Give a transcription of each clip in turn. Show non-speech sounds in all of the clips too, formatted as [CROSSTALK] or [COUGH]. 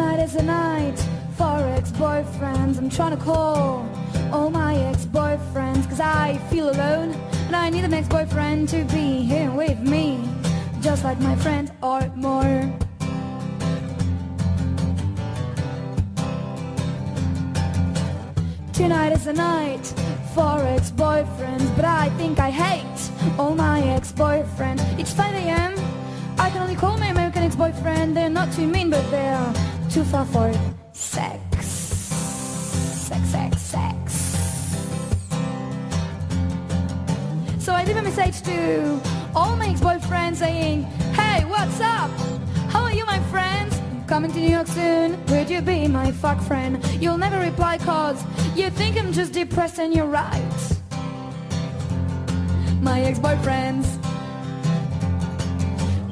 Tonight is the night for ex-boyfriends. I'm trying to call all my ex-boyfriends cause I feel alone and I need an ex-boyfriend to be here with me just like my friend or more. Tonight is the night for ex-boyfriends But I think I hate all my ex-boyfriends It's 5 a.m. I can only call my American ex-boyfriend They're not too mean but they're too far for sex Sex, sex, sex So I leave a message to all my ex-boyfriends saying Hey, what's up? How are you my friends? Coming to New York soon, would you be my fuck friend? You'll never reply cause you think I'm just depressed and you're right My ex-boyfriends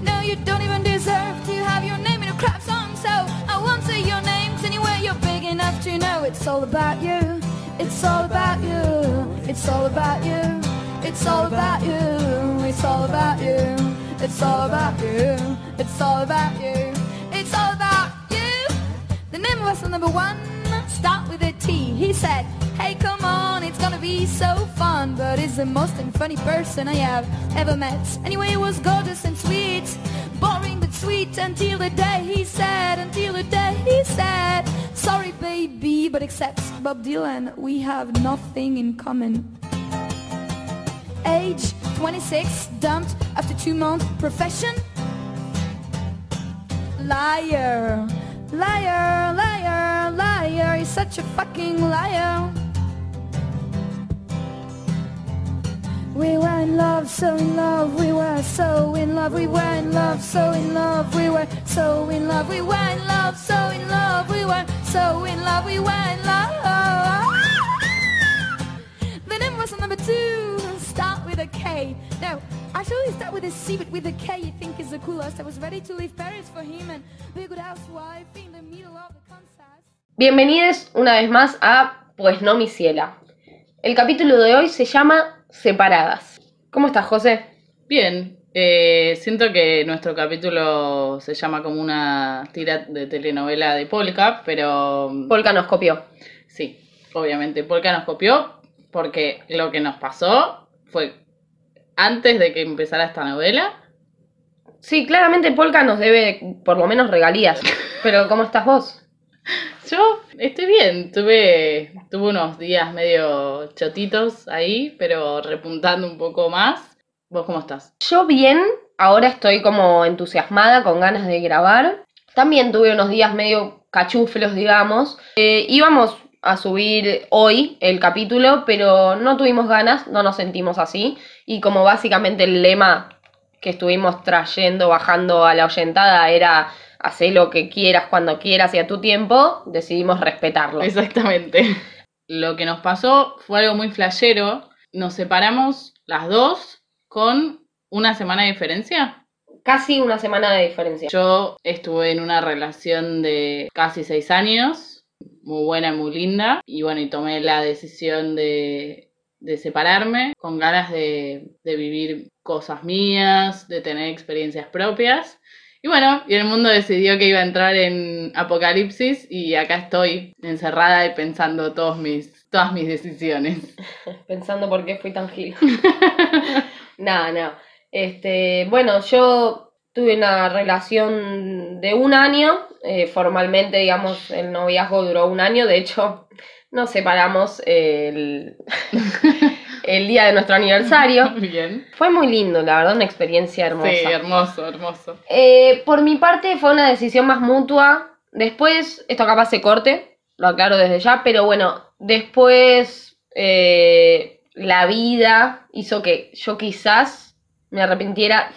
No, you don't even deserve to have your name in a crap song So I won't say your names anyway, you're big enough to know. It's all about you, it's all about you. It's all about you, it's all about you. It's all about you, it's all about you. It's all about you, it's all about you. The name of us number one, start with a T. He said, hey come on, it's gonna be so fun. But he's the most funny person I have ever met. Anyway, it was gorgeous and sweet. Boring sweet until the day he said Until the day he said Sorry baby, but except Bob Dylan We have nothing in common Age 26, dumped after two months Profession? Liar Liar, liar, liar, he's such a fucking liar. We were in love, so in love, we were so in love, we were in love, so in love, we were so in love, we were in love, so in love, we were so in love, we were in love. The name was number two, start with a K. No, actually start with a C, but with a K you think is the coolest. I was ready to leave Paris for him and be a good housewife in the middle of the Kansas. Bienvenidos una vez más a Pues no mi ciela. El capítulo de hoy se llama Separadas. ¿Cómo estás, José? Bien, eh, siento que nuestro capítulo se llama como una tira de telenovela de Polka, pero Polka nos copió. sí, obviamente Polka nos copió porque lo que nos pasó fue antes de que empezara esta novela. Sí, claramente Polka nos debe por lo menos regalías. [LAUGHS] Pero ¿cómo estás vos? [LAUGHS] Yo estoy bien, tuve, unos días medio chotitos ahí, pero repuntando un poco más. ¿Vos cómo estás? Yo bien, ahora estoy como entusiasmada, con ganas de grabar. También tuve unos días medio cachuflos, digamos. Eh, íbamos a subir hoy el capítulo, pero no tuvimos ganas, no nos sentimos así. Y como básicamente el lema que estuvimos trayendo, bajando a la oyentada era hacer lo que quieras cuando quieras y a tu tiempo, decidimos respetarlo. Exactamente. Lo que nos pasó fue algo muy flashero. Nos separamos las dos con una semana de diferencia. Casi una semana de diferencia. Yo estuve en una relación de casi seis años, muy buena y muy linda, y bueno, y tomé la decisión de, de separarme con ganas de, de vivir cosas mías, de tener experiencias propias. Y bueno, y el mundo decidió que iba a entrar en apocalipsis y acá estoy encerrada y pensando todos mis, todas mis decisiones. [LAUGHS] Pensando por qué fui tan gil. [LAUGHS] Nada, nada. Este, bueno, yo tuve una relación de un año. eh, formalmente, digamos, el noviazgo duró un año. De hecho, nos separamos el, [LAUGHS] el día de nuestro aniversario. [LAUGHS] Bien. Fue muy lindo, la verdad, una experiencia hermosa. Sí, hermoso, hermoso. Eh, por mi parte fue una decisión más mutua. Después, esto capaz se corte, lo aclaro desde ya, pero bueno, después eh, la vida hizo que yo quizás me arrepintiera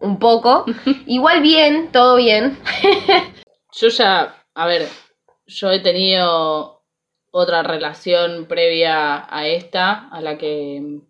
un poco. [LAUGHS] Igual bien, todo bien. [LAUGHS] Yo ya, a ver, yo he tenido otra relación previa a esta, a la que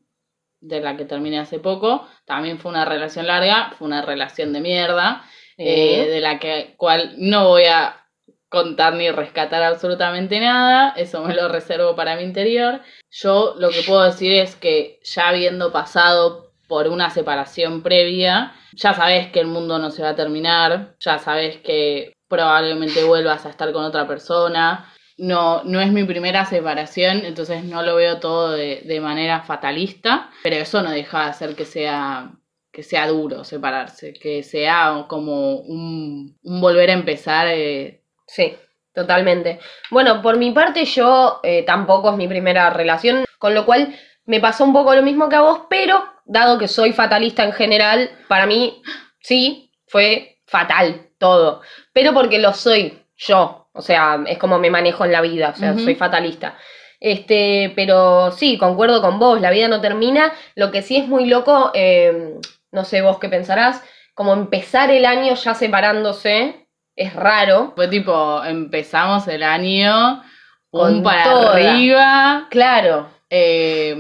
de la que terminé hace poco. También fue una relación larga, fue una relación de mierda, eh, de la que cual no voy a contar ni rescatar absolutamente nada, eso me lo reservo para mi interior. Yo lo que puedo decir es que ya habiendo pasado por una separación previa, ya sabes que el mundo no se va a terminar, ya sabes que probablemente vuelvas a estar con otra persona. No, no es mi primera separación, entonces no lo veo todo de, de manera fatalista, pero eso no deja de hacer que sea, que sea duro separarse, que sea como un, volver a empezar. eh, Sí, totalmente. Bueno, por mi parte yo eh, tampoco es mi primera relación, con lo cual me pasó un poco lo mismo que a vos, pero dado que soy fatalista en general, para mí sí, fue fatal todo. Pero porque lo soy yo, o sea, es como me manejo en la vida, o sea, soy fatalista. Este, pero sí, concuerdo con vos, la vida no termina. Lo que sí es muy loco, eh, no sé vos qué pensarás, como empezar el año ya separándose, es raro. Fue tipo, empezamos el año Con un para toda. arriba. Claro, Eh,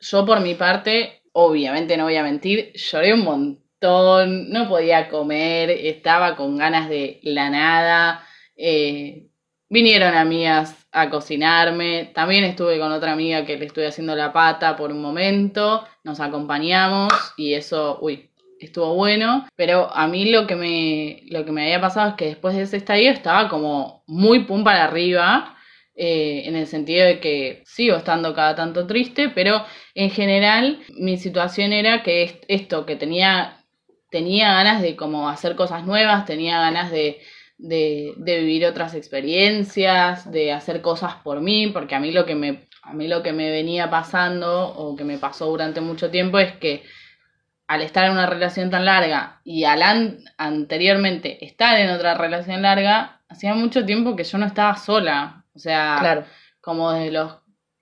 yo por mi parte, obviamente no voy a mentir, lloré un montón, no podía comer, estaba con ganas de la nada. Eh, vinieron amigas a cocinarme, también estuve con otra amiga que le estuve haciendo la pata por un momento, nos acompañamos y eso, uy, estuvo bueno, pero a mí lo que me, lo que me había pasado es que después de ese estadio estaba como muy pum para arriba, eh, en el sentido de que sigo estando cada tanto triste, pero en general mi situación era que est- esto, que tenía, tenía ganas de como hacer cosas nuevas, tenía ganas de, de, de vivir otras experiencias, de hacer cosas por mí, porque a mí lo que me, a mí lo que me venía pasando o que me pasó durante mucho tiempo es que al estar en una relación tan larga y al an- anteriormente estar en otra relación larga, hacía mucho tiempo que yo no estaba sola. O sea, claro. como desde los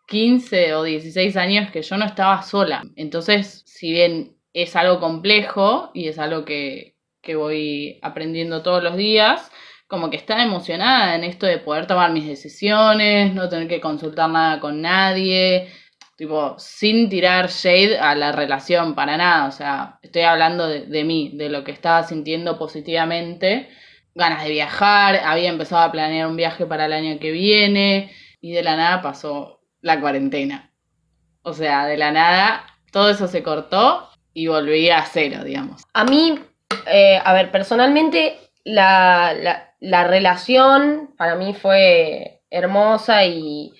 15 o 16 años que yo no estaba sola. Entonces, si bien es algo complejo y es algo que, que voy aprendiendo todos los días, como que estaba emocionada en esto de poder tomar mis decisiones, no tener que consultar nada con nadie, tipo, sin tirar shade a la relación para nada. O sea, estoy hablando de, de mí, de lo que estaba sintiendo positivamente. Ganas de viajar, había empezado a planear un viaje para el año que viene y de la nada pasó la cuarentena. O sea, de la nada todo eso se cortó y volví a cero, digamos. A mí, eh, a ver, personalmente, la, la- la relación para mí fue hermosa y,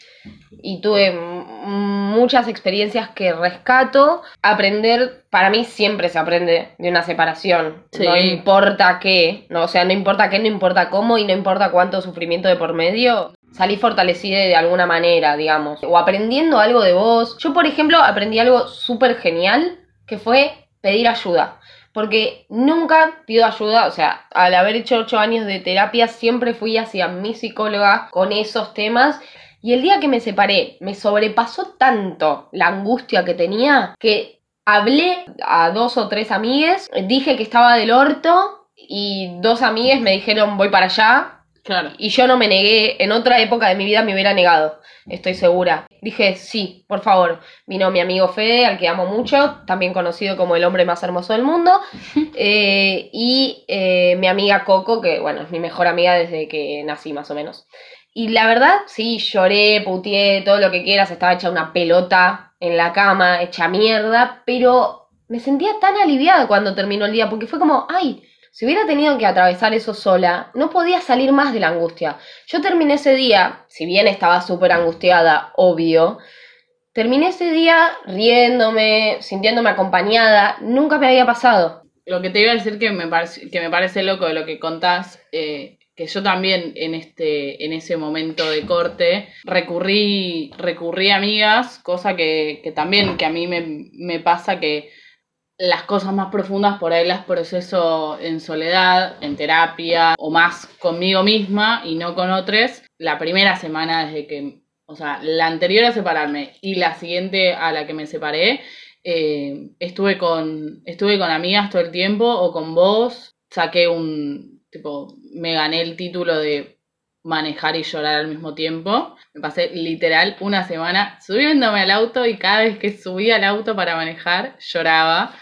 y tuve muchas experiencias que rescato. Aprender, para mí siempre se aprende de una separación. Sí. No importa qué, no, o sea, no importa qué, no importa cómo y no importa cuánto sufrimiento de por medio. Salí fortalecida de alguna manera, digamos. O aprendiendo algo de vos. Yo, por ejemplo, aprendí algo súper genial que fue pedir ayuda. Porque nunca pido ayuda, o sea, al haber hecho ocho años de terapia, siempre fui hacia mi psicóloga con esos temas. Y el día que me separé, me sobrepasó tanto la angustia que tenía que hablé a dos o tres amigues, dije que estaba del orto y dos amigues me dijeron voy para allá. Claro. Y yo no me negué, en otra época de mi vida me hubiera negado, estoy segura. Dije, sí, por favor. Vino mi amigo Fede, al que amo mucho, también conocido como el hombre más hermoso del mundo. [LAUGHS] eh, y eh, mi amiga Coco, que bueno, es mi mejor amiga desde que nací más o menos. Y la verdad, sí, lloré, puteé, todo lo que quieras, estaba hecha una pelota en la cama, hecha mierda, pero me sentía tan aliviada cuando terminó el día, porque fue como, ay, si hubiera tenido que atravesar eso sola, no podía salir más de la angustia. Yo terminé ese día, si bien estaba súper angustiada, obvio, terminé ese día riéndome, sintiéndome acompañada, nunca me había pasado. Lo que te iba a decir que me parece, que me parece loco de lo que contás, eh, que yo también en este, en ese momento de corte, recurrí, recurrí a amigas, cosa que, que también que a mí me, me pasa que las cosas más profundas por ahí las proceso en soledad, en terapia, o más conmigo misma y no con otros. La primera semana desde que, o sea, la anterior a separarme y la siguiente a la que me separé, eh, estuve con estuve con amigas todo el tiempo o con vos. Saqué un tipo me gané el título de manejar y llorar al mismo tiempo. Me pasé literal una semana subiéndome al auto y cada vez que subía al auto para manejar lloraba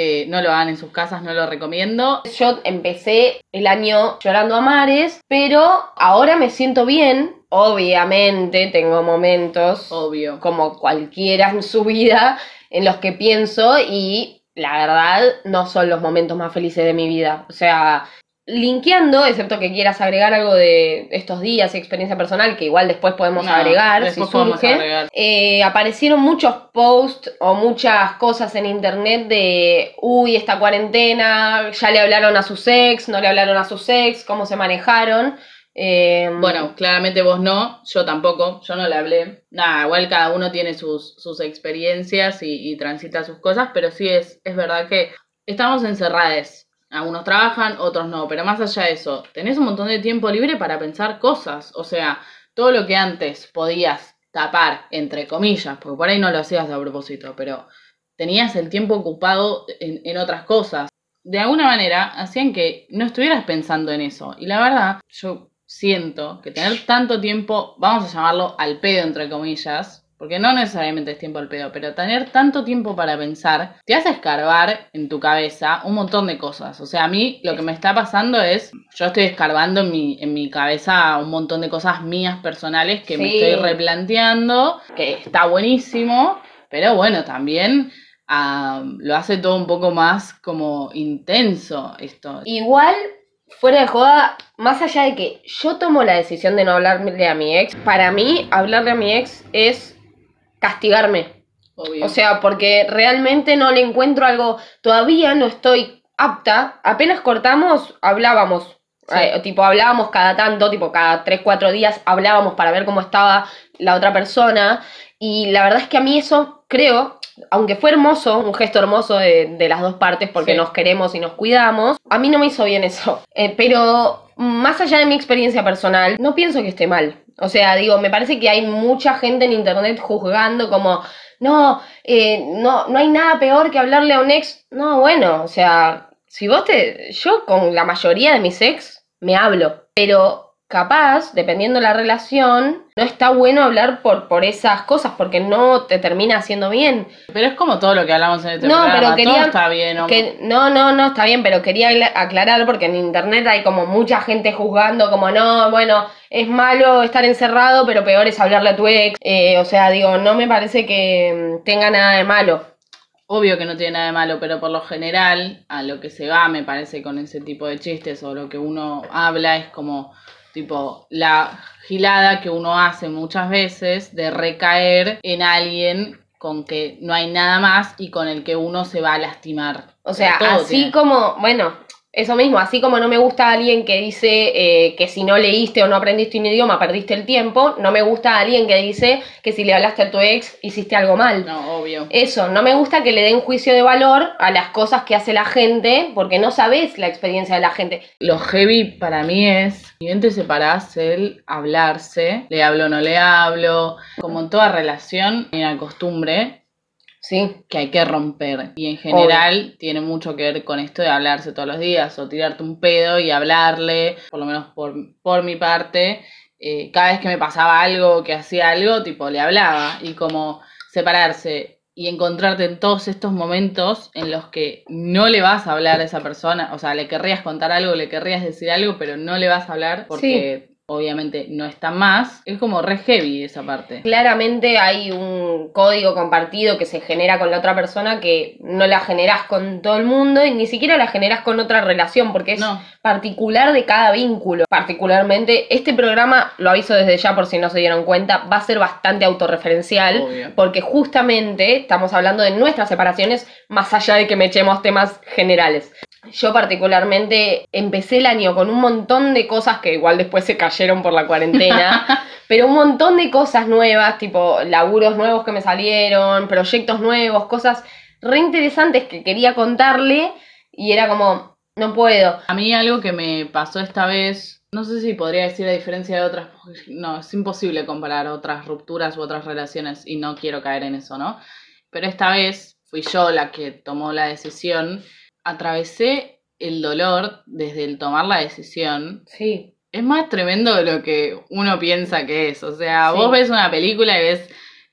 Eh, no lo hagan en sus casas no lo recomiendo Yo empecé el año llorando a mares, pero ahora me siento bien. Obviamente tengo momentos obvio como cualquiera en su vida en los que pienso y la verdad no son los momentos más felices de mi vida. O sea, linkeando, excepto que quieras agregar algo de estos días y experiencia personal, que igual después podemos No, agregar después si podemos surge. agregar. Eh, aparecieron muchos posts o muchas cosas en internet de, uy, esta cuarentena, ya le hablaron a sus ex, no le hablaron a sus ex, cómo se manejaron. Eh, Bueno, claramente vos no, yo tampoco, yo no le hablé. Nada, igual cada uno tiene sus, sus experiencias y, y transita sus cosas, pero sí es, es verdad que estamos encerrados. Algunos trabajan, otros no, pero más allá de eso, tenés un montón de tiempo libre para pensar cosas. O sea, todo lo que antes podías tapar, entre comillas, porque por ahí no lo hacías a propósito, pero tenías el tiempo ocupado en, en otras cosas. De alguna manera hacían que no estuvieras pensando en eso. Y la verdad, yo siento que tener tanto tiempo, vamos a llamarlo al pedo, entre comillas, porque no necesariamente es tiempo al pedo, pero tener tanto tiempo para pensar te hace escarbar en tu cabeza un montón de cosas. O sea, a mí lo que me está pasando es, yo estoy escarbando en mi, en mi cabeza un montón de cosas mías personales que me estoy replanteando, que está buenísimo, pero bueno, también lo hace todo un poco más como intenso esto. Igual, fuera de joda, más allá de que yo tomo la decisión de no hablarle a mi ex, para mí hablarle a mi ex es castigarme. Obvio. O sea, porque realmente no le encuentro algo, todavía no estoy apta, apenas cortamos, hablábamos. Sí. Eh, tipo, hablábamos cada tanto, tipo, cada 3, 4 días hablábamos para ver cómo estaba la otra persona. Y la verdad es que a mí eso, creo, aunque fue hermoso, un gesto hermoso de, de las dos partes porque Sí. nos queremos y nos cuidamos, a mí no me hizo bien eso. Eh, pero más allá de mi experiencia personal, no pienso que esté mal. O sea, digo, me parece que hay mucha gente en internet juzgando como, no, eh, no, no hay nada peor que hablarle a un ex. No, bueno, o sea, si vos te. Yo con la mayoría de mis ex me hablo, pero capaz, dependiendo la relación, no está bueno hablar por, por esas cosas porque no te termina haciendo bien. Pero es como todo lo que hablamos en este No, programa. pero quería- Todo está bien. ¿no? Que, no, no, no, está bien, pero quería acla- aclarar porque en internet hay como mucha gente juzgando como, no, bueno, es malo estar encerrado, pero peor es hablarle a tu ex. Eh, o sea, digo, no me parece que mm, tenga nada de malo. Obvio que no tiene nada de malo, pero por lo general, a lo que se va, me parece, con ese tipo de chistes o lo que uno habla es como, tipo, la gilada que uno hace muchas veces de recaer en alguien con que no hay nada más y con el que uno se va a lastimar. O sea, así tiene- como, bueno, eso mismo, así como no me gusta alguien que dice eh, que si no leíste o no aprendiste un idioma perdiste el tiempo, no me gusta alguien que dice que si le hablaste a tu ex hiciste algo mal. No, obvio. Eso, no me gusta que le den juicio de valor a las cosas que hace la gente, porque no sabes la experiencia de la gente. Lo heavy para mí es, si bien te separás, el hablarse, le hablo o no le hablo, como en toda relación, hay una costumbre Sí, que hay que romper. Y en general tiene mucho que ver con esto de hablarse todos los días o tirarte un pedo y hablarle, por lo menos por, por mi parte. eh, cada vez que me pasaba algo, que hacía algo, tipo, le hablaba. Y como separarse y encontrarte en todos estos momentos en los que no le vas a hablar a esa persona, o sea, le querrías contar algo, le querrías decir algo, pero no le vas a hablar porque obviamente no está más, es como re heavy esa parte. claramente hay un código compartido que se genera con la otra persona que no la generás con todo el mundo y ni siquiera la generás con otra relación, porque es No. particular de cada vínculo. Particularmente, este programa, lo aviso desde ya por si no se dieron cuenta, va a ser bastante autorreferencial, Obvio. porque justamente estamos hablando de nuestras separaciones, más allá de que me echemos temas generales. Yo particularmente empecé el año con un montón de cosas que igual después se cayeron por la cuarentena, [LAUGHS] pero un montón de cosas nuevas, tipo laburos nuevos que me salieron, proyectos nuevos, cosas re interesantes que quería contarle y era como, no puedo. A mí algo que me pasó esta vez, no sé si podría decir a diferencia de otras, no, es imposible comparar otras rupturas u otras relaciones y no quiero caer en eso, ¿no? Pero esta vez fui yo la que tomó la decisión, atravesé el dolor desde el tomar la decisión. Sí. Es más tremendo de lo que uno piensa que es, o sea, Sí. vos ves una película y ves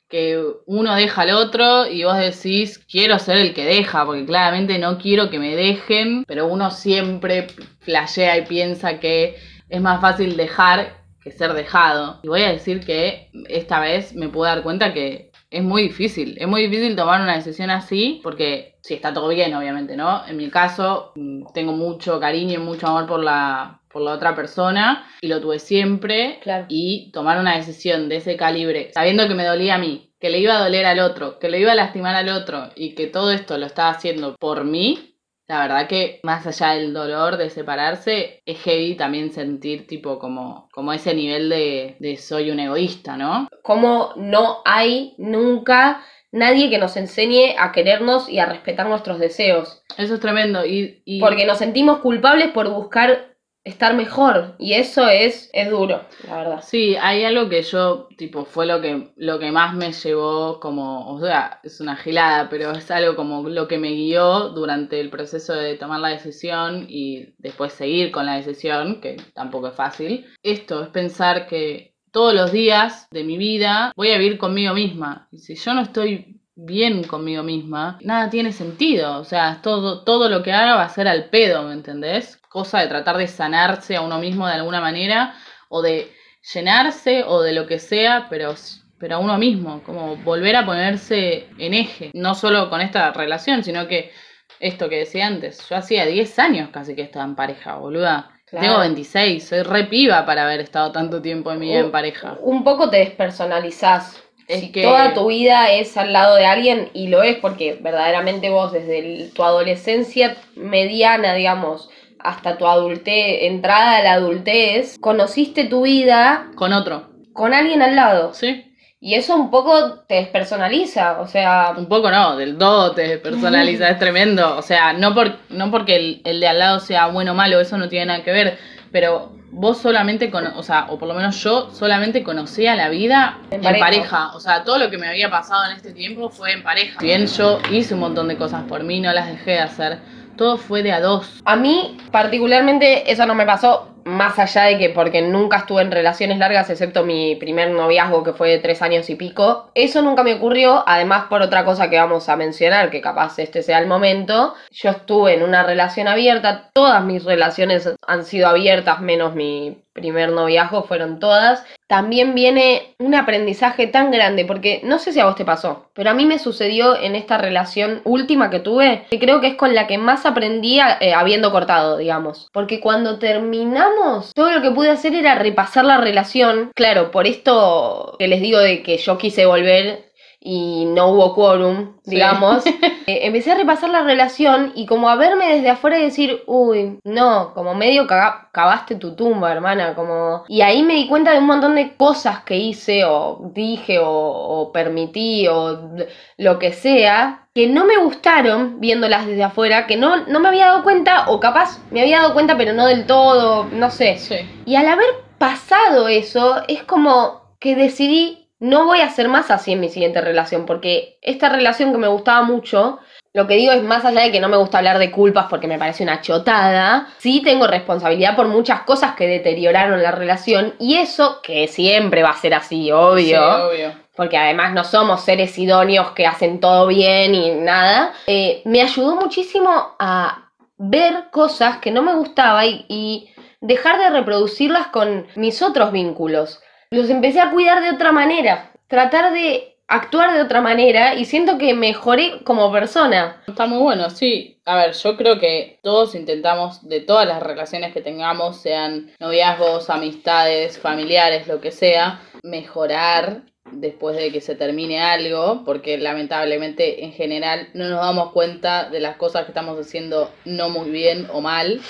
que uno deja al otro y vos decís, quiero ser el que deja, porque claramente no quiero que me dejen, pero uno siempre flashea y piensa que es más fácil dejar que ser dejado. Y voy a decir que esta vez me pude dar cuenta que es muy difícil. Es muy difícil tomar una decisión así porque si está todo bien, obviamente, ¿no? En mi caso, mm, tengo mucho cariño y mucho amor por la, por la otra persona y lo tuve siempre. Claro. Y tomar una decisión de ese calibre, sabiendo que me dolía a mí, que le iba a doler al otro, que le iba a lastimar al otro y que todo esto lo estaba haciendo por mí, la verdad que más allá del dolor de separarse, es heavy también sentir tipo como, como ese nivel de, de soy un egoísta, ¿no? Como no hay nunca nadie que nos enseñe a querernos y a respetar nuestros deseos. Eso es tremendo. Y, y- Porque nos sentimos culpables por buscar estar mejor. Y eso es, es duro, la verdad. Sí, hay algo que yo, tipo, fue lo que, lo que más me llevó como, o sea, es una gilada, pero es algo como lo que me guió durante el proceso de tomar la decisión y después seguir con la decisión, que tampoco es fácil. Esto es pensar que todos los días de mi vida voy a vivir conmigo misma. Y si yo no estoy bien conmigo misma, nada tiene sentido. O sea, todo, todo lo que haga va a ser al pedo, ¿me entendés? Cosa de tratar de sanarse a uno mismo de alguna manera o de llenarse o de lo que sea, pero, pero a uno mismo, como volver a ponerse en eje, no solo con esta relación, sino que esto que decía antes, yo hacía 10 años casi que estaba en pareja, boluda. Claro. Tengo 26, soy re piba para haber estado tanto tiempo en mi vida en pareja. Un poco te despersonalizás. Es si que- toda tu vida es al lado de alguien, y lo es porque verdaderamente vos desde el- tu adolescencia mediana, digamos, hasta tu adultez, entrada a la adultez, conociste tu vida Con otro, con alguien al lado. ¿sí? Y eso un poco te despersonaliza, o sea, Un poco no, del todo te personaliza, es tremendo. O sea, no, por, no porque el, el de al lado sea bueno o malo, eso no tiene nada que ver, pero vos solamente, cono- o sea, o por lo menos yo solamente conocía la vida En en, pareja. pareja. O sea, todo lo que me había pasado en este tiempo fue en pareja. Si bien yo hice un montón de cosas por mí, no las dejé de hacer, todo fue de a dos. A mí, particularmente, eso no me pasó, más allá de que porque nunca estuve en relaciones largas, excepto mi primer noviazgo que fue de tres años y pico. Eso nunca me ocurrió, además por otra cosa que vamos a mencionar, que capaz este sea el momento. Yo estuve en una relación abierta, todas mis relaciones han sido abiertas, menos mi primer noviazgo, fueron todas. También viene un aprendizaje tan grande, porque no sé si a vos te pasó, pero a mí me sucedió en esta relación última que tuve, que creo que es con la que más aprendí eh, habiendo cortado, digamos. Porque cuando terminamos, todo lo que pude hacer era repasar la relación. Claro, por esto que les digo de que yo quise volver y no hubo quórum, Sí. digamos. [LAUGHS] Eh, empecé a repasar la relación y como a verme desde afuera y decir, uy, no, como medio caga- cavaste tu tumba, hermana, como... Y ahí me di cuenta de un montón de cosas que hice o dije o, o permití o lo que sea, que no me gustaron viéndolas desde afuera, que no, no me había dado cuenta o capaz me había dado cuenta pero no del todo, no sé. Sí. Y al haber pasado eso, es como que decidí, no voy a hacer más así en mi siguiente relación, porque esta relación que me gustaba mucho, lo que digo es más allá de que no me gusta hablar de culpas porque me parece una chotada, sí tengo responsabilidad por muchas cosas que deterioraron la relación y eso, que siempre va a ser así, obvio, Sí, obvio. porque además no somos seres idóneos que hacen todo bien y nada, eh, me ayudó muchísimo a ver cosas que no me gustaba y, y dejar de reproducirlas con mis otros vínculos. Los empecé a cuidar de otra manera, tratar de actuar de otra manera y siento que mejoré como persona. Está muy bueno, sí. A ver, yo creo que todos intentamos, de todas las relaciones que tengamos, sean noviazgos, amistades, familiares, lo que sea, mejorar después de que se termine algo, porque lamentablemente en general no nos damos cuenta de las cosas que estamos haciendo no muy bien o mal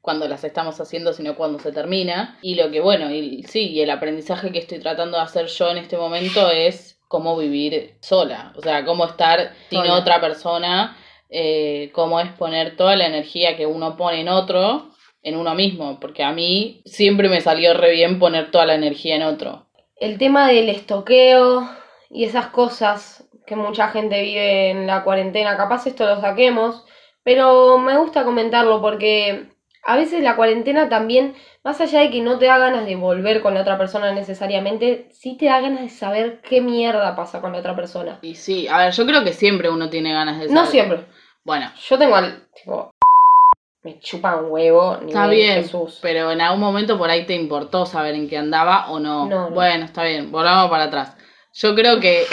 cuando las estamos haciendo, sino cuando se termina. Y lo que, bueno, y sí, y el aprendizaje que estoy tratando de hacer yo en este momento es cómo vivir sola, o sea, cómo estar sin Sola. otra persona, eh, cómo es poner toda la energía que uno pone en otro, en uno mismo, porque a mí siempre me salió re bien poner toda la energía en otro. El tema del estoqueo y esas cosas que mucha gente vive en la cuarentena, capaz esto lo saquemos, pero me gusta comentarlo porque a veces la cuarentena también, más allá de que no te da ganas de volver con la otra persona necesariamente, sí te da ganas de saber qué mierda pasa con la otra persona. Y sí, a ver, yo creo que siempre uno tiene ganas de No saber. siempre. Bueno, Yo tengo al tipo me chupa un huevo, ni Está bien, Jesús. pero en algún momento por ahí te importó saber en qué andaba o no. No, no. Bueno, está bien, volvamos para atrás. Yo creo que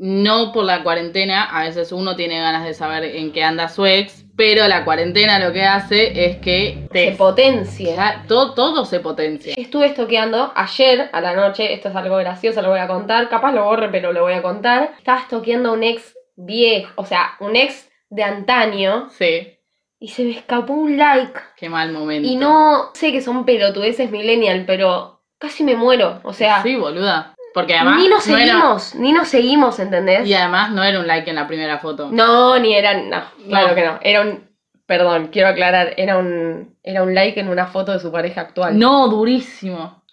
no por la cuarentena, a veces uno tiene ganas de saber en qué anda su ex, pero la cuarentena lo que hace es que Se te, potencia. ya, todo, todo se potencia. Estuve estoqueando ayer a la noche, esto es algo gracioso, lo voy a contar, capaz lo borre, pero lo voy a contar. Estaba estoqueando a un ex viejo, o sea, un ex de antaño, Sí, y se me escapó un like. qué mal momento. Y no sé que son pelotudeces millennial, pero casi me muero. O sea, Sí, boluda. Porque además. ni nos no era- seguimos, ni nos seguimos, ¿entendés? y además no era un like en la primera foto. No, ni era, no, claro No. que no. Era un, perdón, quiero aclarar, era un, era un like en una foto de su pareja actual. No, durísimo. [LAUGHS]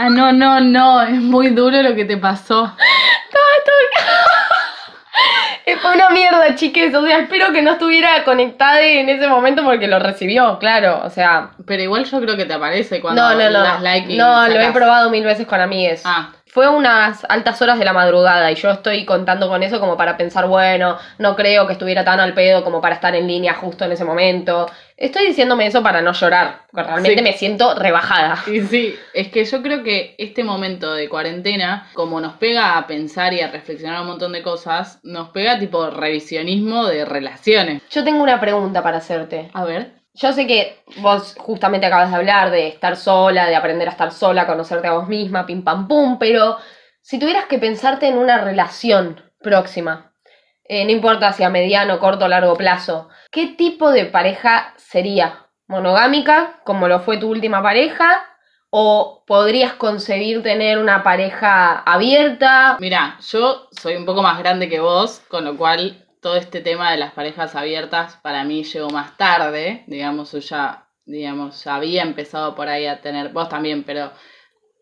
Ah, no, no, no, es muy duro lo que te pasó. Eh, Fue una mierda, chiques. O sea, espero que no estuviera conectada en ese momento porque lo recibió, claro. O sea, Pero igual yo creo que te aparece cuando no, no, no. das like y no, lo he probado mil veces con amigues. Ah, Fue unas altas horas de la madrugada y yo estoy contando con eso como para pensar, bueno, no creo que estuviera tan al pedo como para estar en línea justo en ese momento. Estoy diciéndome eso para no llorar, porque realmente Sí. me siento rebajada. y sí, es que yo creo que este momento de cuarentena, como nos pega a pensar y a reflexionar un montón de cosas, nos pega tipo revisionismo de relaciones. Yo tengo una pregunta para hacerte. A ver. Yo sé que vos justamente acabas de hablar de estar sola, de aprender a estar sola, conocerte a vos misma, pim pam pum, pero si tuvieras que pensarte en una relación próxima, eh, no importa si a mediano, corto o largo plazo, ¿qué tipo de pareja sería? ¿Monogámica, como lo fue tu última pareja? ¿O podrías concebir tener una pareja abierta? Mira, yo soy un poco más grande que vos, con lo cual todo este tema de las parejas abiertas para mí llegó más tarde. Digamos, yo ya, digamos, había empezado por ahí a tener, vos también, pero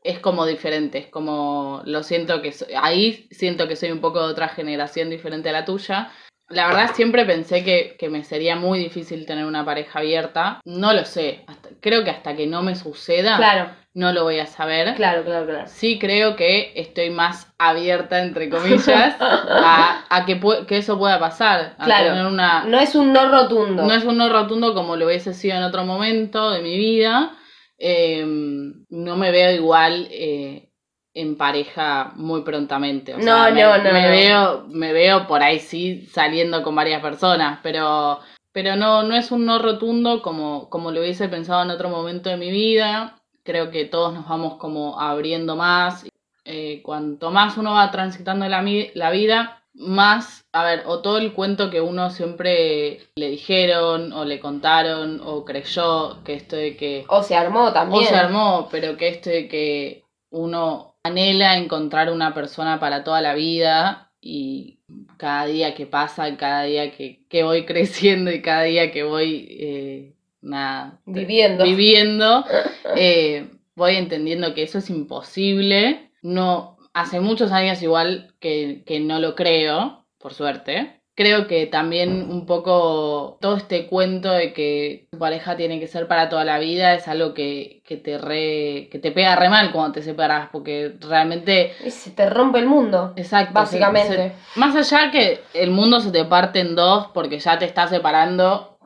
es como diferente, es como, lo siento que, so- ahí siento que soy un poco de otra generación diferente a la tuya. La verdad siempre pensé que, que me sería muy difícil tener una pareja abierta. No lo sé, creo que hasta que no me suceda, Claro, no lo voy a saber. claro, claro, claro. Sí creo que estoy más abierta, entre [LAUGHS] comillas, a, a que, que eso pueda pasar. A Claro. tener una, No es un no rotundo. no es un no rotundo como lo hubiese sido en otro momento de mi vida. Eh, no me veo igual eh, en pareja muy prontamente. O No, me, no, no, Me no. veo, me veo por ahí sí saliendo con varias personas, pero, pero no, no es un no rotundo como, como lo hubiese pensado en otro momento de mi vida. Creo que todos nos vamos como abriendo más. Eh, cuanto más uno va transitando la, vida, más, a ver, o todo el cuento que uno siempre le dijeron o le contaron o creyó que esto de que O se armó también. o se armó, pero que esto de que uno anhela encontrar una persona para toda la vida y cada día que pasa, cada día que, que voy [LAUGHS] creciendo y cada día que voy eh, nada, Viviendo. viviendo, [LAUGHS] eh, voy entendiendo que eso es imposible. No, hace muchos años igual que, que no lo creo, por suerte. Creo que también un poco todo este cuento de que tu pareja tiene que ser para toda la vida es algo que, que te re, que te pega re mal cuando te separas, porque realmente, Y se te rompe el mundo. exacto, Básicamente. se- se- más allá que el mundo se te parte en dos porque ya te está separando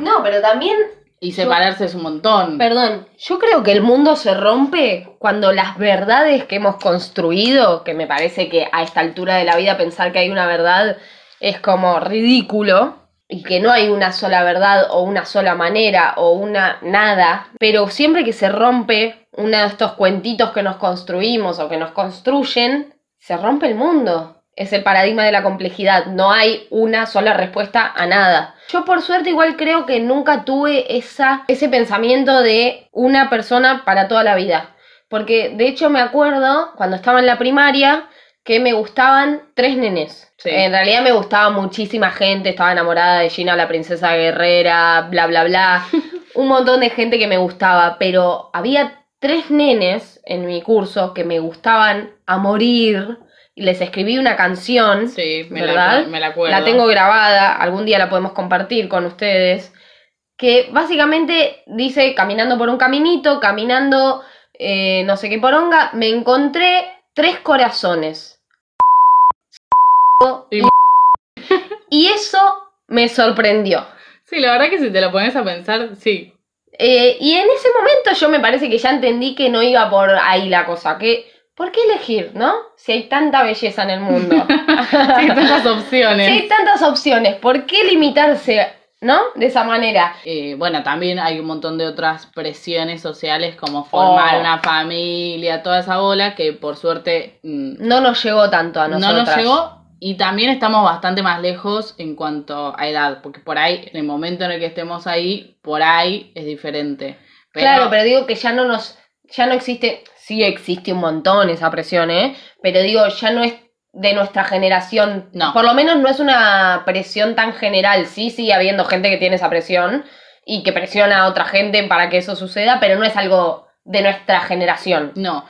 No, pero también y separarse es un montón. Perdón, yo creo que el mundo se rompe cuando las verdades que hemos construido, que me parece que a esta altura de la vida pensar que hay una verdad es como ridículo, y que no hay una sola verdad o una sola manera o una nada, pero siempre que se rompe uno de estos cuentitos que nos construimos o que nos construyen, se rompe el mundo. Es el paradigma de la complejidad, no hay una sola respuesta a nada. Yo por suerte igual creo que nunca tuve esa, ese pensamiento de una persona para toda la vida. Porque de hecho me acuerdo cuando estaba en la primaria que me gustaban tres nenes. Sí. En realidad me gustaba muchísima gente, estaba enamorada de Gina, la princesa guerrera, bla, bla, bla. [LAUGHS] Un montón de gente que me gustaba, pero había tres nenes en mi curso que me gustaban a morir. Les escribí una canción. Sí, me ¿verdad? la, me la acuerdo. La tengo grabada, algún día la podemos compartir con ustedes. Que básicamente dice, caminando por un caminito, caminando eh, no sé qué poronga, me encontré tres corazones. Y- [LAUGHS] Y eso me sorprendió. Sí, la verdad que si te lo pones a pensar, sí. Eh, y en ese momento yo me parece que ya entendí que no iba por ahí la cosa, que ¿por qué elegir, no? Si hay tanta belleza en el mundo. [LAUGHS] Sí, tantas opciones. si hay tantas opciones, ¿por qué limitarse, no? De esa manera. Eh, bueno, también hay un montón de otras presiones sociales como formar Oh. una familia, toda esa bola que por suerte mm, No nos llegó tanto a nosotros. no nos llegó y también estamos bastante más lejos en cuanto a edad, porque por ahí, en el momento en el que estemos ahí, por ahí es diferente. Pero, Claro, pero digo que ya no nos, ya no existe, sí existe un montón esa presión, ¿eh? Pero digo, ya no es de nuestra generación. No. Por lo menos no es una presión tan general. Sí, sigue habiendo gente que tiene esa presión y que presiona a otra gente para que eso suceda, pero no es algo de nuestra generación. No,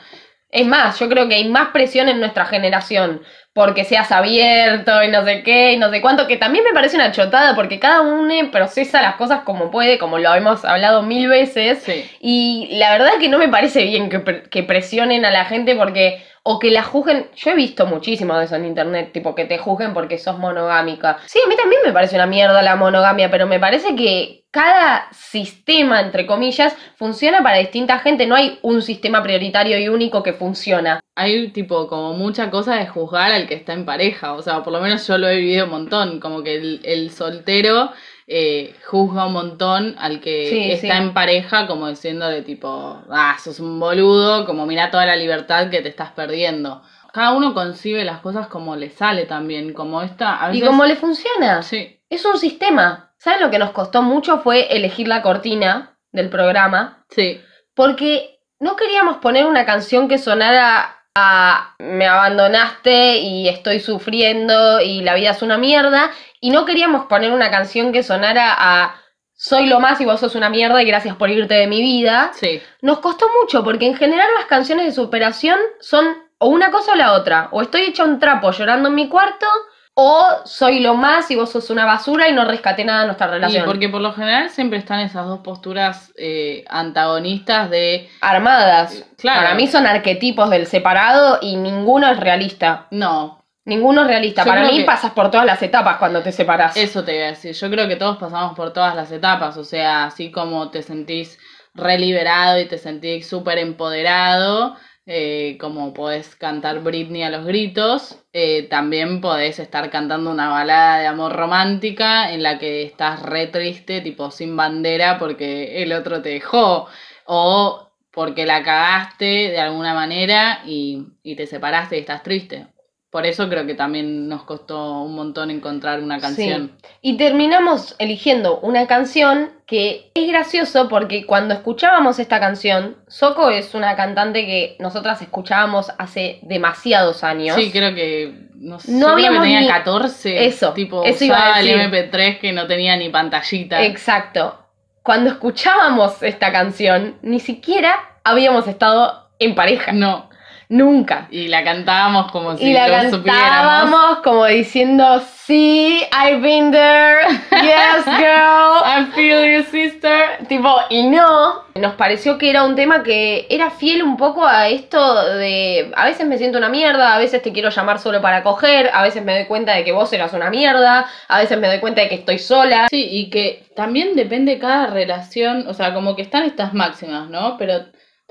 Es más, yo creo que hay más presión en nuestra generación porque seas abierto y no sé qué y no sé cuánto, que también me parece una chotada porque cada uno procesa las cosas como puede, como lo hemos hablado mil veces. sí. Y la verdad es que no me parece bien que, pre- que presionen a la gente porque. O que la juzguen. Yo he visto muchísimo de eso en internet, tipo que te juzguen porque sos monogámica. Sí, a mí también me parece una mierda la monogamia, pero me parece que cada sistema, entre comillas, funciona para distinta gente. No hay un sistema prioritario y único que funciona. Hay tipo como mucha cosa de juzgar al que está en pareja, o sea, por lo menos yo lo he vivido un montón, como que el, el soltero eh, juzga un montón al que Sí, está sí. en pareja, como diciéndole tipo, ah, sos un boludo, como mira toda la libertad que te estás perdiendo. Cada uno concibe las cosas como le sale también, como esta, a Y como le funciona. Sí, Es un sistema. ¿Saben lo que nos costó mucho? Fue elegir la cortina del programa. sí, Porque no queríamos poner una canción que sonara a me abandonaste y estoy sufriendo y la vida es una mierda. Y no queríamos poner una canción que sonara a soy lo más y vos sos una mierda y gracias por irte de mi vida. sí. Nos costó mucho porque en general las canciones de superación son o una cosa o la otra. O estoy hecha un trapo llorando en mi cuarto. O soy lo más y vos sos una basura y no rescaté nada de nuestra Y relación. porque por lo general siempre están esas dos posturas eh, antagonistas de Armadas. Claro. Para mí son arquetipos del separado y ninguno es realista. no, Ninguno es realista. Yo Para mí que- pasas por todas las etapas cuando te separas. Eso te iba a decir. Yo creo que todos pasamos por todas las etapas. O sea, así como te sentís reliberado y te sentís súper empoderado, eh, como podés cantar Britney a los gritos, eh, también podés estar cantando una balada de amor romántica en la que estás re triste, tipo sin bandera, porque el otro te dejó. O porque la cagaste de alguna manera y, y te separaste y estás triste. Por eso creo que también nos costó un montón encontrar una canción. Y terminamos eligiendo una canción que es gracioso porque cuando escuchábamos esta canción, Soko es una cantante que nosotras escuchábamos hace demasiados años. Sí, creo que no sé, No creo que habíamos tenía ni- 14. Eso, tipo eso usaba el decir. MP3 que no tenía ni pantallita. Exacto. Cuando escuchábamos esta canción, ni siquiera habíamos estado en pareja. No, Nunca. y la cantábamos como si y la lo supiéramos. cantábamos como diciendo, sí, I've been there, yes [LAUGHS] girl. I feel you, sister. tipo, y no, nos pareció que era un tema que era fiel un poco a esto de, a veces me siento una mierda, a veces te quiero llamar solo para coger, a veces me doy cuenta de que vos eras una mierda, a veces me doy cuenta de que estoy sola. Sí, y que también depende cada relación, o sea, como que están estas máximas, ¿no? Pero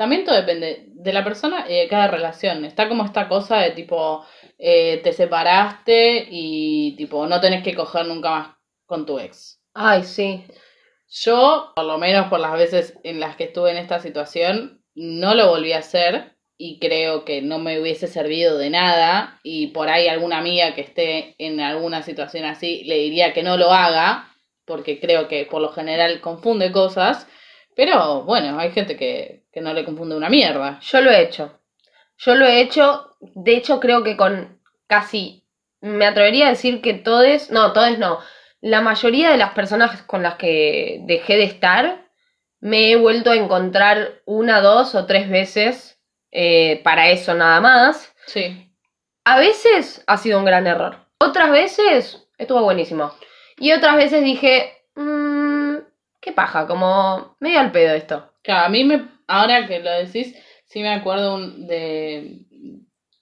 también todo depende de la persona y de cada relación. Está como esta cosa de tipo, eh, te separaste y tipo, no tenés que coger nunca más con tu ex. Ay, sí. Yo, por lo menos por las veces en las que estuve en esta situación, no lo volví a hacer y creo que no me hubiese servido de nada y por ahí alguna amiga que esté en alguna situación así le diría que no lo haga porque creo que por lo general confunde cosas, pero bueno, hay gente que, que no le confunde una mierda. Yo lo he hecho. Yo lo he hecho, de hecho creo que con casi, me atrevería a decir que todos, no, todos no, la mayoría de las personas con las que dejé de estar, me he vuelto a encontrar una, dos o tres veces eh, para eso nada más. Sí, A veces ha sido un gran error. Otras veces estuvo buenísimo. Y otras veces dije, "Mm, qué paja, como medio al pedo esto. Claro, a mí me, ahora que lo decís, sí me acuerdo un- de,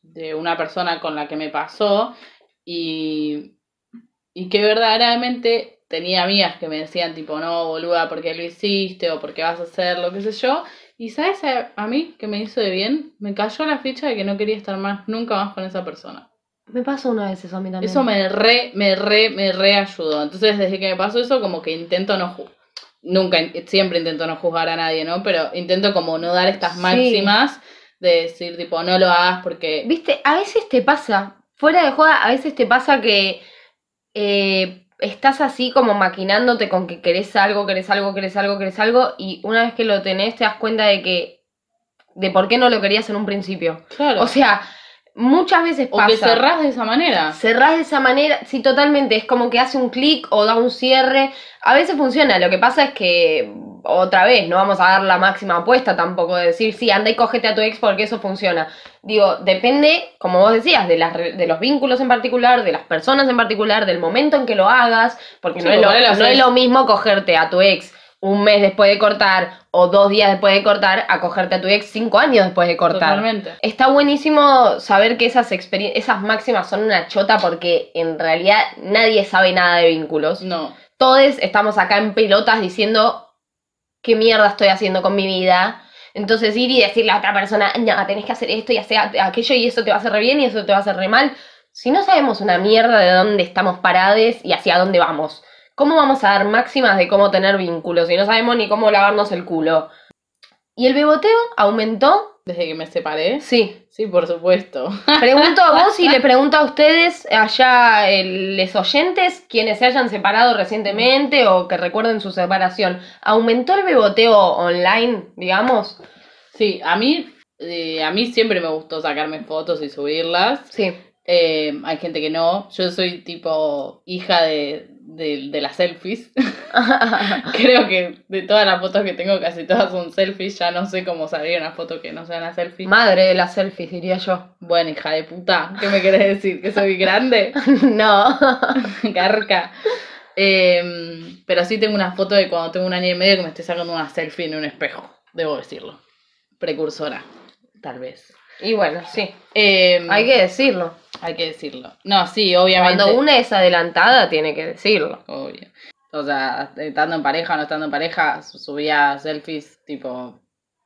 de una persona con la que me pasó y, y que verdaderamente tenía amigas que me decían tipo, no, boluda, ¿por qué lo hiciste? o ¿por qué vas a hacerlo? qué sé yo. Y sabes a, a mí que me hizo de bien, me cayó la ficha de que no quería estar más, nunca más con esa persona. Me pasó una vez eso a mí también. Eso me re, me re, me re ayudó. Entonces, desde que me pasó eso, como que intento no Nunca, siempre intento no juzgar a nadie, ¿no? Pero intento como no dar estas Sí. máximas de decir, tipo, no lo hagas porque. Viste, a veces te pasa, fuera de joda, a veces te pasa que eh, estás así como maquinándote con que querés algo, querés algo, querés algo, querés algo, y una vez que lo tenés te das cuenta de que, de por qué no lo querías en un principio. Claro. O sea, muchas veces o pasa. que cerrás de esa manera. Cerrás de esa manera, sí, totalmente, es como que hace un clic o da un cierre. A veces funciona, lo que pasa es que, otra vez, no vamos a dar la máxima apuesta tampoco de decir, sí, anda y cógete a tu ex porque eso funciona. Digo, depende, como vos decías, de, las, de los vínculos en particular, de las personas en particular, del momento en que lo hagas, porque Sí, no, es lo, no es lo mismo cogerte a tu ex un mes después de cortar o dos días después de cortar a cogerte a tu ex cinco años después de cortar. Totalmente. Está buenísimo saber que esas esas máximas son una chota porque en realidad nadie sabe nada de vínculos. No. Todos estamos acá en pelotas diciendo qué mierda estoy haciendo con mi vida. Entonces ir y decirle a otra persona, no, tenés que hacer esto y hacer aquello y eso te va a hacer re bien y eso te va a hacer re mal. Si no sabemos una mierda de dónde estamos parados y hacia dónde vamos, ¿cómo vamos a dar máximas de cómo tener vínculos si no sabemos ni cómo lavarnos el culo? ¿Y el beboteo aumentó? Desde que me separé. Sí, Sí, por supuesto. [LAUGHS] Pregunto a vos y le pregunto a ustedes, allá el- los oyentes, quienes se hayan separado recientemente o que recuerden su separación. ¿Aumentó el beboteo online, digamos? Sí, a mí, eh, a mí siempre me gustó sacarme fotos y subirlas. Sí. Eh, hay gente que no. Yo soy tipo hija de, de, de las selfies. [LAUGHS] Creo que de todas las fotos que tengo, casi todas son selfies. Ya no sé cómo salir una foto que no sea una selfie. Madre de las selfies, diría yo. Bueno, hija de puta, ¿qué me querés decir? ¿Que soy grande? [LAUGHS] no. [LAUGHS] Garca. Eh, pero sí tengo una foto de cuando tengo un año y medio que me estoy sacando una selfie en un espejo, debo decirlo. Precursora, tal vez. Y bueno, sí. Eh, Hay que decirlo. Hay que decirlo. No, sí, obviamente. Cuando una es adelantada, tiene que decirlo. Obvio. O sea, estando en pareja o no estando en pareja, su- subía selfies tipo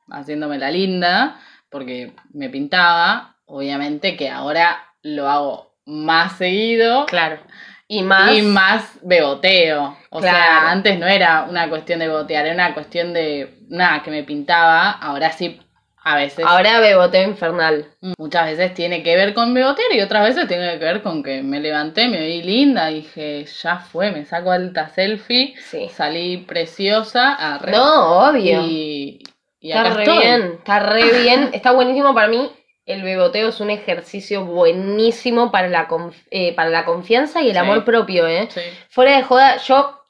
haciéndome la linda, porque me pintaba. Obviamente que ahora lo hago más seguido Claro. Y más. y más beboteo. O Claro. sea, antes no era una cuestión de botear, era una cuestión de nada que me pintaba. Ahora sí, a veces. Ahora beboteo infernal. Muchas veces tiene que ver con bebotear y otras veces tiene que ver con que me levanté, me vi linda, dije, ya fue, me saco alta selfie, Sí. salí preciosa, arre, No, obvio. y, y Está acá re estoy. bien, está re [LAUGHS] bien, está buenísimo para mí. El beboteo es un ejercicio buenísimo para la, conf- eh, para la confianza y el Sí. amor propio, ¿eh? Sí. Fuera de joda, yo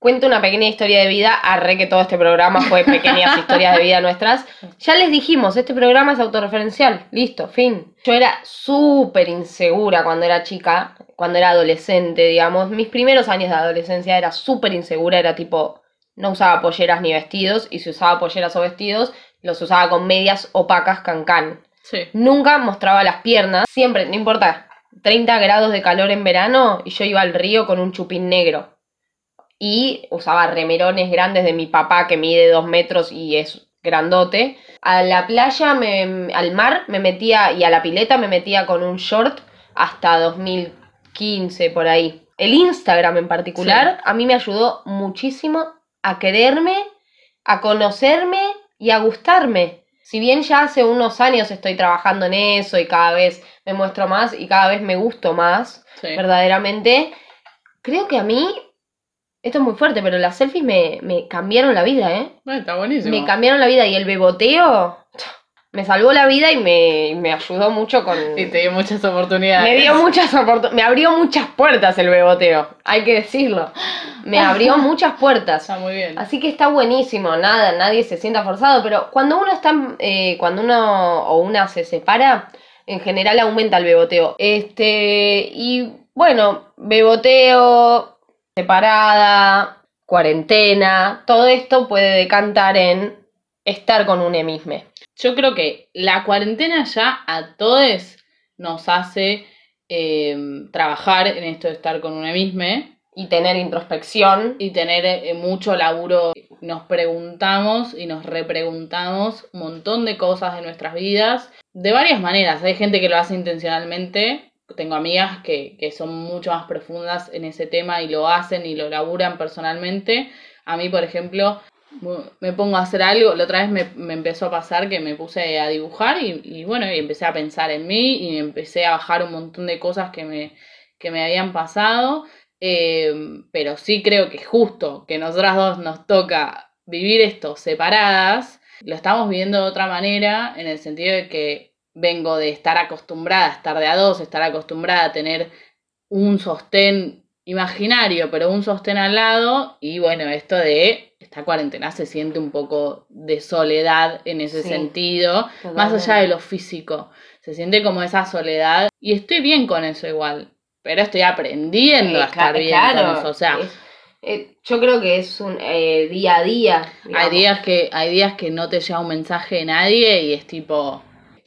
cuento una pequeña historia de vida, arre que todo este programa fue pequeñas [LAUGHS] historias de vida nuestras. Ya les dijimos, este programa es autorreferencial, listo, fin. Yo era súper insegura cuando era chica, cuando era adolescente, digamos. Mis primeros años de adolescencia era súper insegura, era tipo, no usaba polleras ni vestidos, y si usaba polleras o vestidos, los usaba con medias opacas cancán. Sí. Nunca mostraba las piernas, siempre, no importa, 30 grados de calor en verano y yo iba al río con un chupín negro. Y usaba remerones grandes de mi papá que mide dos metros y es grandote. A la playa, me, al mar me metía y a la pileta me metía con un short hasta 2015 por ahí. El Instagram en particular a mí me ayudó muchísimo a quererme, a conocerme y a gustarme. Si bien ya hace unos años estoy trabajando en eso y cada vez me muestro más y cada vez me gusto más, Sí. verdaderamente, creo que a mí, esto es muy fuerte, pero las selfies me, me cambiaron la vida, ¿eh? Bueno, está buenísimo. Me cambiaron la vida y el beboteo [TSK] me salvó la vida y me, me ayudó mucho con... Y te dio muchas oportunidades. Me dio muchas oportu- me abrió muchas puertas el beboteo, hay que decirlo. Me abrió [LAUGHS] muchas puertas. Está muy bien. Así que está buenísimo, nada, nadie se sienta forzado, pero cuando uno está, eh, cuando uno o una se separa, en general aumenta el beboteo. Este, y bueno, beboteo, separada, cuarentena, todo esto puede decantar en estar con un mismo. Yo creo que la cuarentena ya a todos nos hace eh, trabajar en esto de estar con una misma Y tener introspección. y tener eh, mucho laburo nos preguntamos y nos repreguntamos un montón de cosas de nuestras vidas, de varias maneras. Hay gente que lo hace intencionalmente, tengo amigas que, que son mucho más profundas en ese tema y lo hacen y lo laburan personalmente. A mí, por ejemplo, me pongo a hacer algo, la otra vez me, me empezó a pasar que me puse a dibujar y, y bueno, y empecé a pensar en mí y empecé a bajar un montón de cosas que me, que me habían pasado, eh, pero sí creo que justo que nosotras dos nos toca vivir esto separadas, lo estamos viviendo de otra manera, en el sentido de que vengo de estar acostumbrada a estar de a dos, estar acostumbrada a tener un sostén imaginario, pero un sostén al lado, y bueno, esto de esta cuarentena se siente un poco de soledad en ese Sí, sentido, más allá de lo físico, se siente como esa soledad, y estoy bien con eso igual, pero estoy aprendiendo a estar bien claro, con eso, o sea, es- eh, yo creo que es un eh, día a día. hay días que hay días que no te llega un mensaje de nadie y es tipo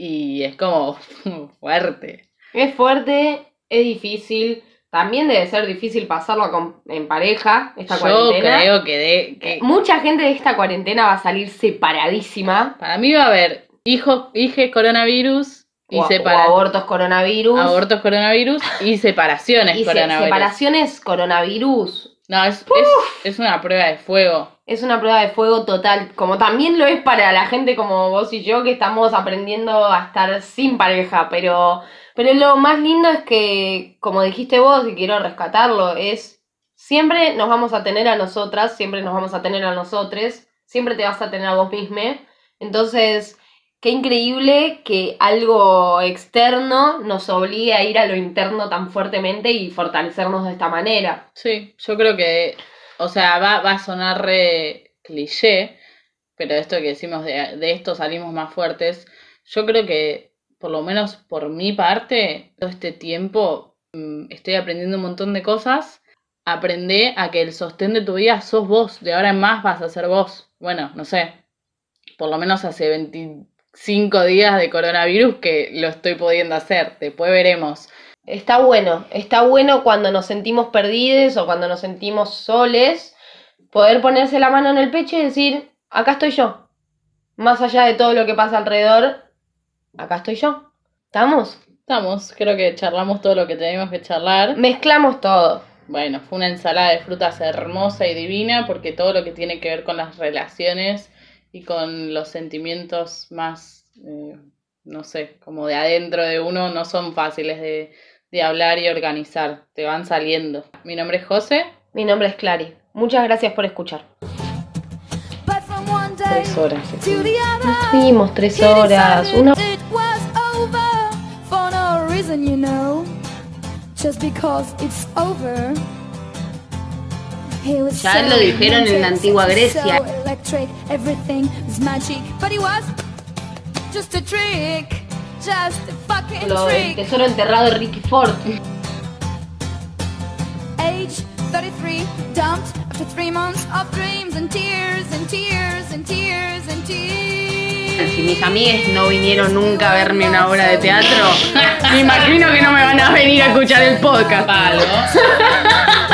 y es como [LAUGHS] fuerte. Es fuerte, es difícil. También debe ser difícil pasarlo con- en pareja, esta Yo cuarentena. creo que, de, que Mucha gente de esta cuarentena va a salir separadísima. para mí va a haber hijos, hijes coronavirus y o, abortos coronavirus. abortos coronavirus y [LAUGHS] separaciones y coronavirus. separaciones coronavirus. No, es, es, es una prueba de fuego. Es una prueba de fuego total, como también lo es para la gente como vos y yo que estamos aprendiendo a estar sin pareja, pero, pero lo más lindo es que, como dijiste vos y quiero rescatarlo, es siempre nos vamos a tener a nosotras, siempre nos vamos a tener a nosotros, siempre te vas a tener a vos misma. Entonces, qué increíble que algo externo nos obligue a ir a lo interno tan fuertemente y fortalecernos de esta manera. Sí, yo creo que, o sea, va, va a sonar cliché, pero esto que decimos de, de esto salimos más fuertes, yo creo que, por lo menos por mi parte, todo este tiempo mm, estoy aprendiendo un montón de cosas. Aprendé a que el sostén de tu vida sos vos, de ahora en más vas a ser vos. Bueno, no sé, por lo menos hace 25 días de coronavirus que lo estoy pudiendo hacer, después veremos. Está bueno, está bueno cuando nos sentimos perdidos o cuando nos sentimos soles, poder ponerse la mano en el pecho y decir, acá estoy yo. Más allá de todo lo que pasa alrededor, acá estoy yo. ¿Estamos? Estamos, creo que charlamos todo lo que teníamos que charlar. Mezclamos todo. Bueno, fue una ensalada de frutas hermosa y divina porque todo lo que tiene que ver con las relaciones y con los sentimientos más, eh, no sé, como de adentro de uno no son fáciles de, de hablar y organizar, te van saliendo. Mi nombre es José. Mi nombre es Clary. Muchas gracias por escuchar. Tres horas. other, Estuvimos tres horas, una... it was over for no reason, you know, just because it's over. He was Ya lo dijeron en la antigua Grecia. So electric, everything was magic, but he was just a trick, just a fucking Lo del trick. tesoro enterrado de Ricky Ford. Age 33, dumped after three months of dreams and tears and tears and tears and tears. Si mis amigas no vinieron nunca a verme una obra de teatro, [LAUGHS] Me imagino que no me van a venir a escuchar el podcast. Palo. [LAUGHS]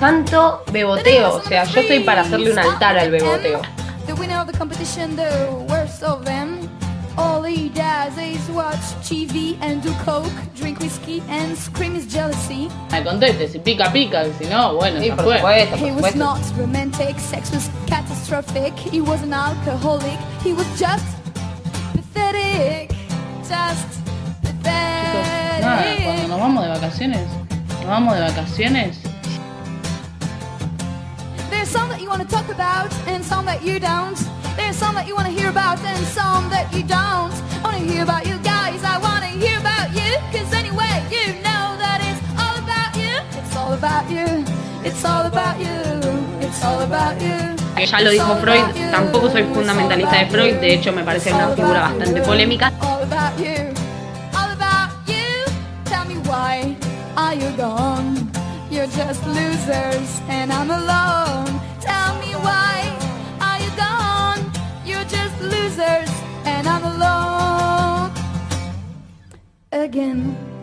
tanto beboteo. O sea, yo estoy para hacerle un altar al beboteo. The winner of the competition, the worst of them. All he does is watch TV and do coke, drink whiskey and scream his jealousy. Me conteste, si pica, pica, y si no, bueno, Sí, ya por fue. supuesto, por He was supuesto. not romantic, sex was catastrophic. He was an alcoholic, he was just pathetic. Just Chicos, nada, cuando nos vamos de vacaciones, nos vamos de vacaciones. There's some that you want to talk about and some that you don't. There's some that you want to hear about and some that you don't. I want to hear about you guys, I want to hear about you. Cause anyway, you know that it's all about you. It's all about you. It's all about you. It's all about you. Que ya lo dijo Freud, tampoco soy fundamentalista de Freud, de hecho me parece una figura bastante polémica. All about you, all about you. Tell me why are you gone? You're just losers and I'm alone. Tell me why are you gone? You're just losers and I'm alone again.